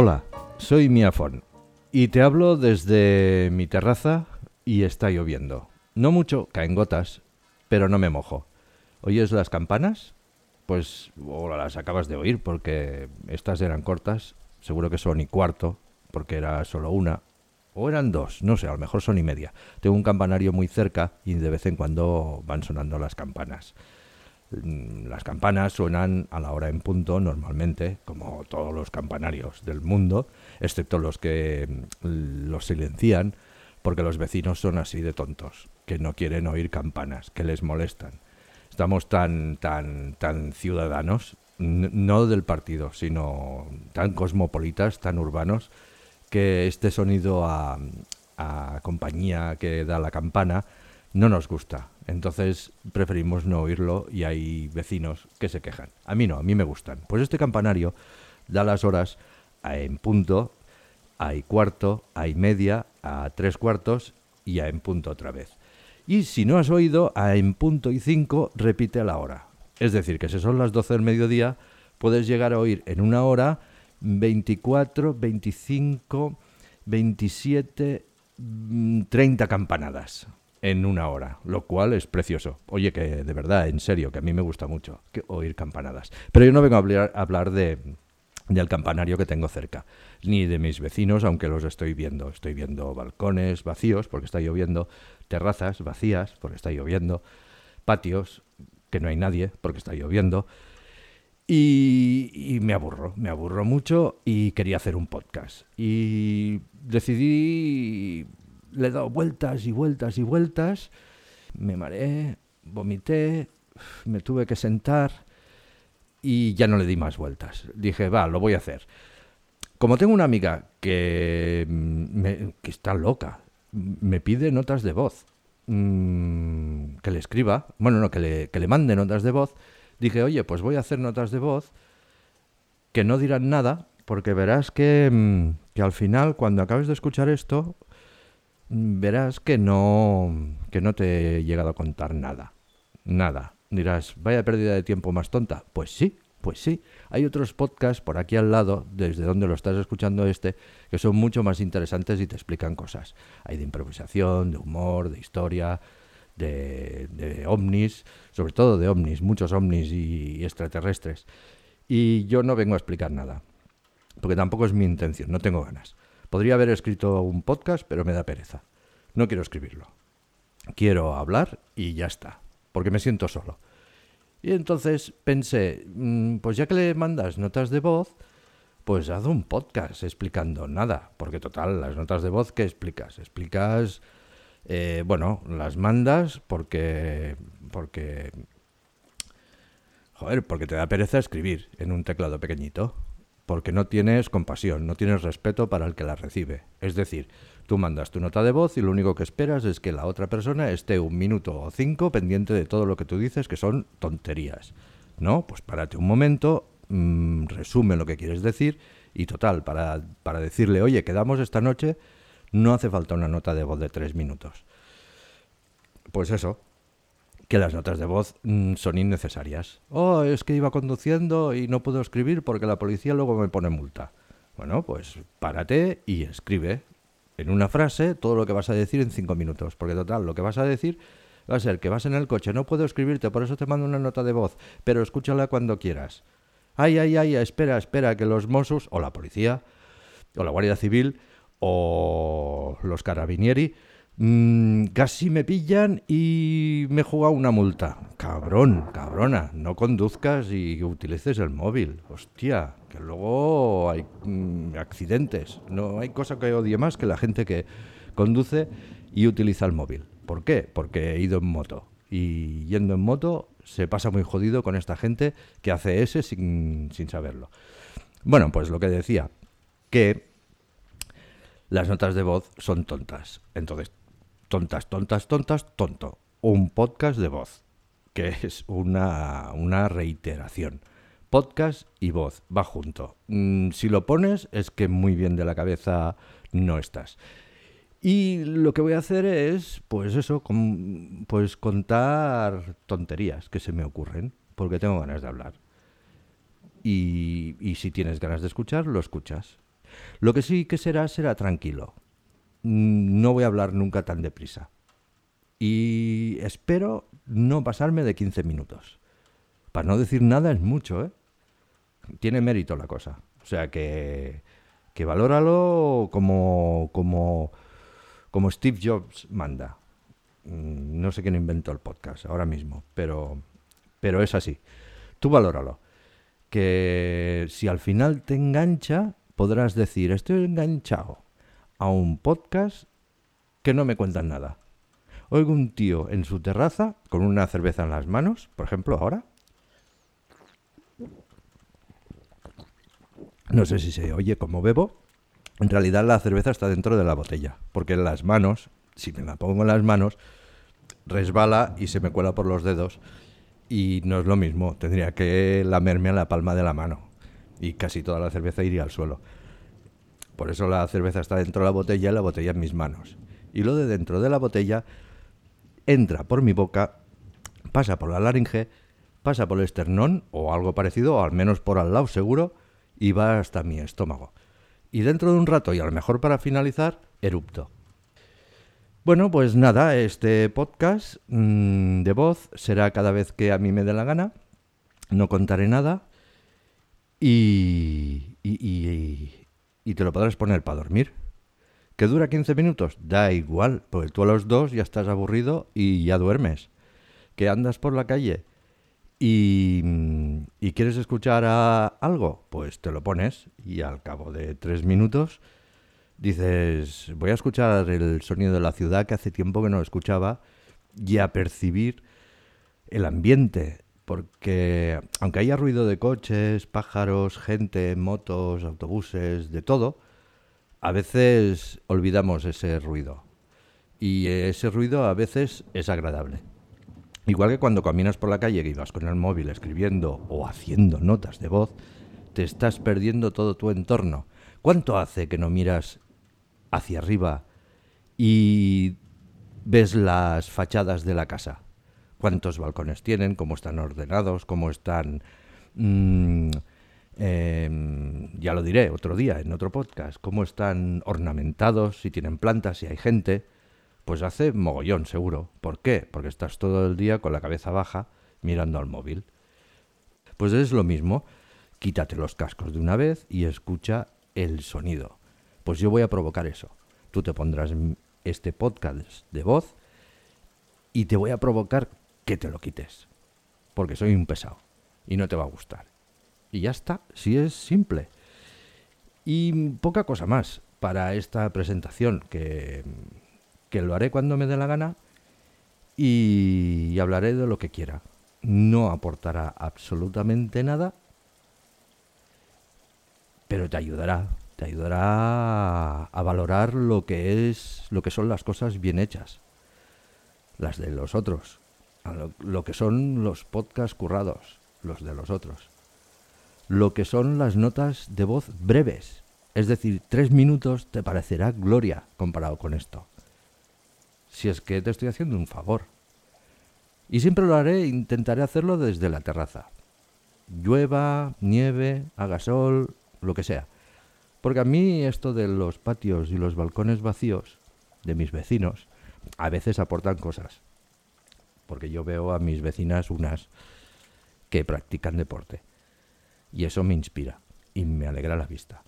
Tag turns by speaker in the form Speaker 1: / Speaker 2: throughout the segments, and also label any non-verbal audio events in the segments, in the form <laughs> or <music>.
Speaker 1: Hola, soy Miafon y te hablo desde mi terraza y está lloviendo. No mucho, caen gotas, pero no me mojo. ¿Oyes las campanas? Pues o las acabas de oír porque estas eran cortas, seguro que son y cuarto, porque era solo una, o eran dos, no sé, a lo mejor son y media. Tengo un campanario muy cerca y de vez en cuando van sonando las campanas. Mm, Las campanas suenan a la hora en punto normalmente, como todos los campanarios del mundo, excepto los que mm, los silencian, porque los vecinos son así de tontos, que no quieren oír campanas, que les molestan. Estamos tan, tan, tan ciudadanos, no del partido, sino tan cosmopolitas, tan urbanos, que este sonido a, a compañía que da la campana no nos gusta. Entonces preferimos no oírlo y hay vecinos que se quejan. A mí no, a mí me gustan. Pues este campanario da las horas a en punto, a y cuarto, a y media, a tres cuartos y a en punto otra vez. Y si no has oído, a en punto y cinco repite a la hora. Es decir, que si son las 12 del mediodía, puedes llegar a oír en una hora 24, 25, 27, mm, 30 campanadas en una hora, lo cual es precioso. Oye, que de verdad, en serio, que a mí me gusta mucho oír campanadas. Pero yo no vengo a hablar, a hablar de, del campanario que tengo cerca, ni de mis vecinos, aunque los estoy viendo. Estoy viendo balcones vacíos porque está lloviendo, terrazas vacías porque está lloviendo, patios que no hay nadie porque está lloviendo. Y, y me aburro, me aburro mucho y quería hacer un podcast. Y decidí, le he dado vueltas y vueltas y vueltas, me mareé, vomité, me tuve que sentar y ya no le di más vueltas. Dije, va, lo voy a hacer. Como tengo una amiga que, mm, me- que está loca, me pide notas de voz, mm, que le escriba, bueno, no, que le, que le mande notas de voz, dije, oye, pues voy a hacer notas de voz que no dirán nada, porque verás que, mm, que al final, cuando acabes de escuchar esto, verás que no, que no te he llegado a contar nada. Nada. Dirás, vaya pérdida de tiempo más tonta. Pues sí, pues sí. Hay otros podcasts por aquí al lado, desde donde lo estás escuchando este, que son mucho más interesantes y te explican cosas. Hay de improvisación, de humor, de historia, de, de ovnis, sobre todo de ovnis, muchos ovnis y extraterrestres. Y yo no vengo a explicar nada, porque tampoco es mi intención, no tengo ganas. Podría haber escrito un podcast, pero me da pereza. No quiero escribirlo. Quiero hablar y ya está, porque me siento solo. Y entonces pensé, mm, pues ya que le mandas notas de voz, pues haz un podcast explicando nada, porque total, las notas de voz, ¿qué explicas? Explicas, eh, bueno, las mandas porque, porque, joder, porque te da pereza escribir en un teclado pequeñito, porque no tienes compasión, no tienes respeto para el que la recibe. Es decir, tú mandas tu nota de voz y lo único que esperas es que la otra persona esté un minuto o cinco pendiente de todo lo que tú dices, que son tonterías. No, pues párate un momento, mm, resume lo que quieres decir y total, para, para decirle, oye, quedamos esta noche, no hace falta una nota de voz de tres minutos. Pues eso, que las notas de voz mm, son innecesarias. Oh, es que iba conduciendo y no puedo escribir porque la policía luego me pone multa. Bueno, pues párate y escribe en una frase todo lo que vas a decir en cinco minutos, porque total, lo que vas a decir va a ser que vas en el coche, no puedo escribirte, por eso te mando una nota de voz, pero escúchala cuando quieras. Ay, ay, ay, espera, espera, que los Mossos o la policía o la Guardia Civil o los carabinieri mm, casi me pillan y me juega una multa. Cabrón, cabrona, no conduzcas y utilices el móvil. Hostia, que luego hay mm, accidentes. No hay cosa que odie más que la gente que conduce y utiliza el móvil. ¿Por qué? Porque he ido en moto. Y yendo en moto se pasa muy jodido con esta gente que hace ese sin, sin saberlo. Bueno, pues lo que decía, que las notas de voz son tontas. Entonces, tontas, tontas, tontas, tonto. Un podcast de voz, que es una, una reiteración. Podcast y voz, va junto. Mm, si lo pones, es que muy bien de la cabeza no estás. Y lo que voy a hacer es, pues eso, con- pues contar tonterías que se me ocurren, porque tengo ganas de hablar. Y, y si tienes ganas de escuchar, lo escuchas. Lo que sí que será, será tranquilo. No voy a hablar nunca tan deprisa. Y espero no pasarme de 15 minutos. Para no decir nada es mucho, ¿eh? Tiene mérito la cosa. O sea que, que valóralo como, como, como Steve Jobs manda. Mm, no sé quién inventó el podcast ahora mismo, pero, pero es así. Tú valóralo. Que si al final te engancha, podrás decir, estoy enganchado a un podcast que no me cuentan nada. Oigo un tío en su terraza con una cerveza en las manos, por ejemplo, ahora. No sé si se oye como bebo. En realidad la cerveza está dentro de la botella, porque en las manos, si me la pongo en las manos, resbala y se me cuela por los dedos. Y no es lo mismo, tendría que lamerme a la palma de la mano. Y casi toda la cerveza iría al suelo. Por eso la cerveza está dentro de la botella y la botella en mis manos. Y lo de dentro de la botella entra por mi boca, pasa por la laringe, pasa por el esternón o algo parecido, o al menos por al lado seguro, y va hasta mi estómago. Y dentro de un rato, y a lo mejor para finalizar, erupto. Bueno, pues nada, este podcast mm, de voz será cada vez que a mí me dé la gana. No contaré nada. Y, y, y te lo podrás poner para dormir. ¿Que dura 15 minutos? Da igual, porque tú a los dos ya estás aburrido y ya duermes. ¿Que andas por la calle y, y quieres escuchar a algo? Pues te lo pones y al cabo de tres minutos dices, voy a escuchar el sonido de la ciudad que hace tiempo que no escuchaba y a percibir el ambiente, porque aunque haya ruido de coches, pájaros, gente, motos, autobuses, de todo, a veces olvidamos ese ruido. Y ese ruido a veces es agradable. Igual que cuando caminas por la calle y vas con el móvil escribiendo o haciendo notas de voz, te estás perdiendo todo tu entorno. ¿Cuánto hace que no miras hacia arriba y ves las fachadas de la casa? ¿Cuántos balcones tienen? ¿Cómo están ordenados? ¿Cómo están... Mmm, eh, ya lo diré otro día en otro podcast, cómo están ornamentados, si tienen plantas, si hay gente, pues hace mogollón seguro. ¿Por qué? Porque estás todo el día con la cabeza baja mirando al móvil. Pues es lo mismo, quítate los cascos de una vez y escucha el sonido. Pues yo voy a provocar eso. Tú te pondrás este podcast de voz y te voy a provocar que te lo quites. Porque soy un pesado y no te va a gustar. Y ya está, si es simple. Y poca cosa más para esta presentación, que, que lo haré cuando me dé la gana y hablaré de lo que quiera. No aportará absolutamente nada, pero te ayudará, te ayudará a valorar lo que es, lo que son las cosas bien hechas, las de los otros, lo, lo que son los podcasts currados, los de los otros lo que son las notas de voz breves. Es decir, tres minutos te parecerá gloria comparado con esto. Si es que te estoy haciendo un favor. Y siempre lo haré, intentaré hacerlo desde la terraza. Llueva, nieve, haga sol, lo que sea. Porque a mí esto de los patios y los balcones vacíos de mis vecinos a veces aportan cosas. Porque yo veo a mis vecinas unas que practican deporte y eso me inspira y me alegra la vista.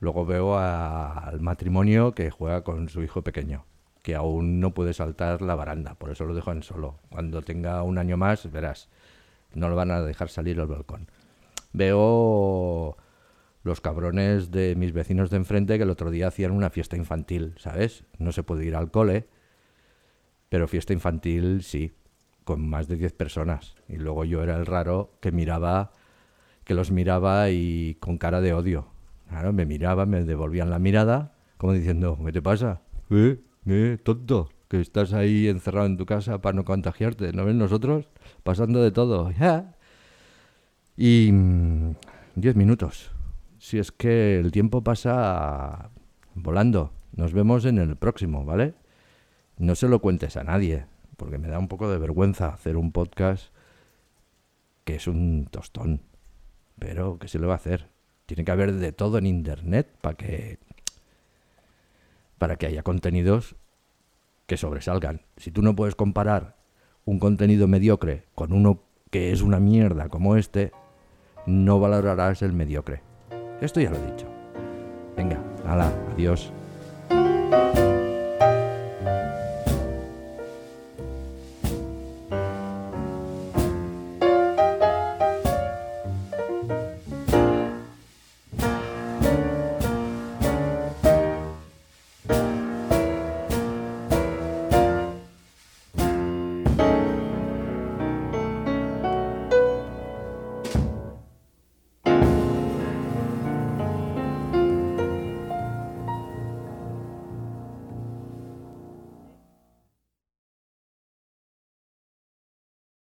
Speaker 1: Luego veo al matrimonio que juega con su hijo pequeño, que aún no puede saltar la baranda, por eso lo dejo en solo. Cuando tenga un año más, verás, no lo van a dejar salir al balcón. Veo los cabrones de mis vecinos de enfrente que el otro día hacían una fiesta infantil, ¿sabes? No se puede ir al cole, pero fiesta infantil sí, con más de 10 personas. Y luego yo era el raro que miraba que los miraba y con cara de odio. Claro, me miraba, me devolvían la mirada, como diciendo, ¿qué te pasa? ¿Eh? ¿Eh? Tonto, que estás ahí encerrado en tu casa para no contagiarte. ¿No ves nosotros? Pasando de todo. <laughs> Y mm, diez minutos. Si es que el tiempo pasa volando. Nos vemos en el próximo, ¿vale? No se lo cuentes a nadie, porque me da un poco de vergüenza hacer un podcast que es un tostón. Pero, ¿qué se le va a hacer? Tiene que haber de todo en Internet para que, para que haya contenidos que sobresalgan. Si tú no puedes comparar un contenido mediocre con uno que es una mierda como este, no valorarás el mediocre. Esto ya lo he dicho. Venga, hala, adiós.